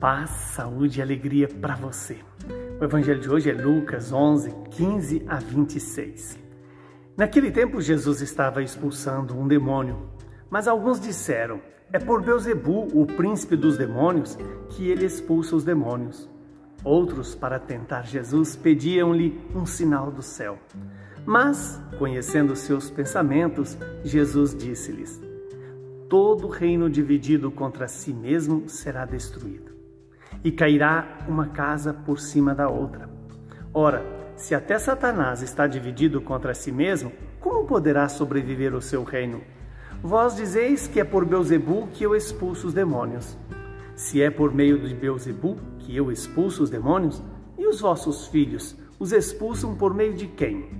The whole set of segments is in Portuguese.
Paz, saúde e alegria para você. O evangelho de hoje é Lucas 11, 15 a 26. Naquele tempo, Jesus estava expulsando um demônio, mas alguns disseram: É por Beuzebu, o príncipe dos demônios, que ele expulsa os demônios. Outros, para tentar Jesus, pediam-lhe um sinal do céu. Mas, conhecendo seus pensamentos, Jesus disse-lhes: Todo reino dividido contra si mesmo será destruído e cairá uma casa por cima da outra. Ora, se até Satanás está dividido contra si mesmo, como poderá sobreviver o seu reino? Vós dizeis que é por Beuzebu que eu expulso os demônios. Se é por meio de Beuzebu que eu expulso os demônios, e os vossos filhos os expulsam por meio de quem?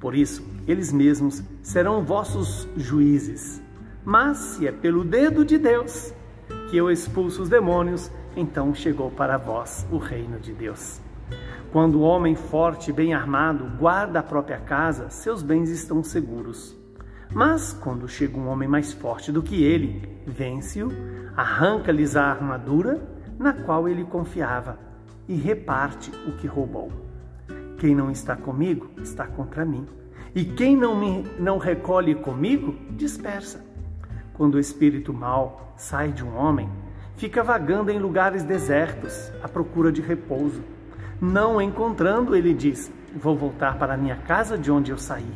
Por isso, eles mesmos serão vossos juízes. Mas se é pelo dedo de Deus que eu expulso os demônios, então chegou para vós o reino de Deus. Quando o homem forte e bem armado guarda a própria casa, seus bens estão seguros. Mas quando chega um homem mais forte do que ele, vence-o, arranca-lhes a armadura na qual ele confiava e reparte o que roubou. Quem não está comigo está contra mim, e quem não me não recolhe comigo dispersa. Quando o espírito mau sai de um homem, fica vagando em lugares desertos à procura de repouso. Não encontrando, ele diz: Vou voltar para minha casa de onde eu saí.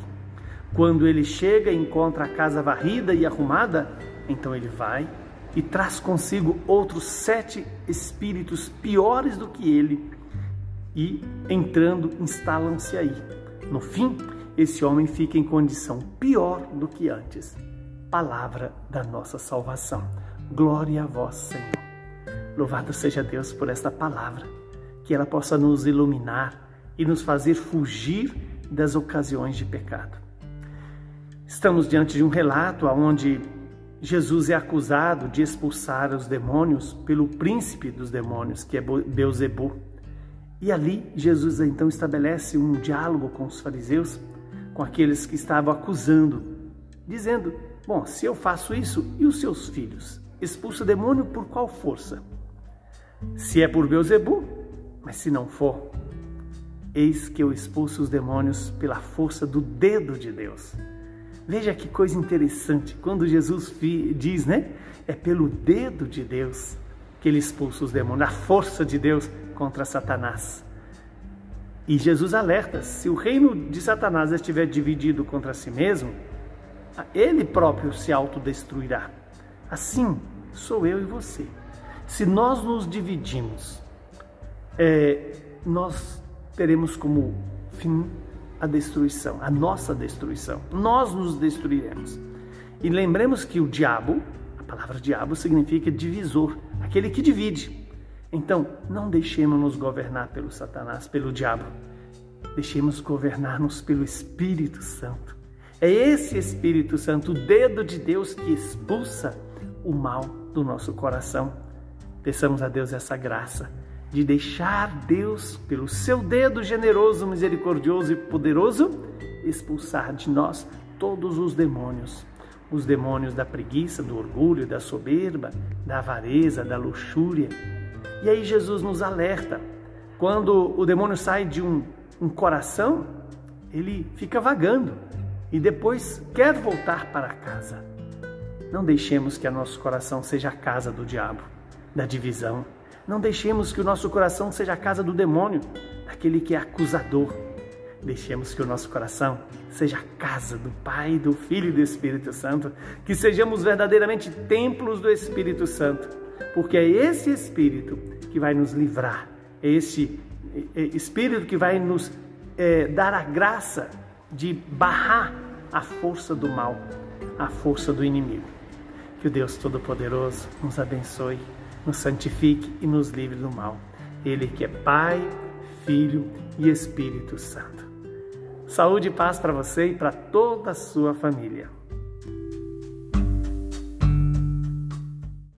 Quando ele chega e encontra a casa varrida e arrumada, então ele vai e traz consigo outros sete espíritos piores do que ele, e entrando, instalam-se aí. No fim, esse homem fica em condição pior do que antes. Palavra da nossa salvação. Glória a vós, Senhor. Louvado seja Deus por esta palavra, que ela possa nos iluminar e nos fazer fugir das ocasiões de pecado. Estamos diante de um relato onde Jesus é acusado de expulsar os demônios pelo príncipe dos demônios, que é Beuzebu. E ali Jesus então estabelece um diálogo com os fariseus, com aqueles que estavam acusando, dizendo: Bom, se eu faço isso, e os seus filhos? Expulsa o demônio por qual força? Se é por Beuzebu, mas se não for, eis que eu expulso os demônios pela força do dedo de Deus. Veja que coisa interessante, quando Jesus diz, né? É pelo dedo de Deus que ele expulsa os demônios, a força de Deus contra Satanás. E Jesus alerta: se o reino de Satanás estiver dividido contra si mesmo, ele próprio se autodestruirá. Assim sou eu e você. Se nós nos dividimos, é, nós teremos como fim a destruição, a nossa destruição. Nós nos destruiremos. E lembremos que o diabo, a palavra diabo significa divisor, aquele que divide. Então, não deixemos-nos governar pelo Satanás, pelo diabo. Deixemos governar-nos pelo Espírito Santo. É esse Espírito Santo, o dedo de Deus que expulsa o mal do nosso coração. Peçamos a Deus essa graça de deixar Deus, pelo seu dedo generoso, misericordioso e poderoso, expulsar de nós todos os demônios. Os demônios da preguiça, do orgulho, da soberba, da avareza, da luxúria. E aí Jesus nos alerta. Quando o demônio sai de um, um coração, ele fica vagando e depois quer voltar para casa. Não deixemos que o nosso coração seja a casa do diabo, da divisão. Não deixemos que o nosso coração seja a casa do demônio, daquele que é acusador. Deixemos que o nosso coração seja a casa do Pai, do Filho e do Espírito Santo, que sejamos verdadeiramente templos do Espírito Santo, porque é esse Espírito que vai nos livrar, é esse é, Espírito que vai nos é, dar a graça de barrar a força do mal, a força do inimigo. Que o Deus Todo-Poderoso nos abençoe, nos santifique e nos livre do mal. Ele que é Pai, Filho e Espírito Santo. Saúde e paz para você e para toda a sua família.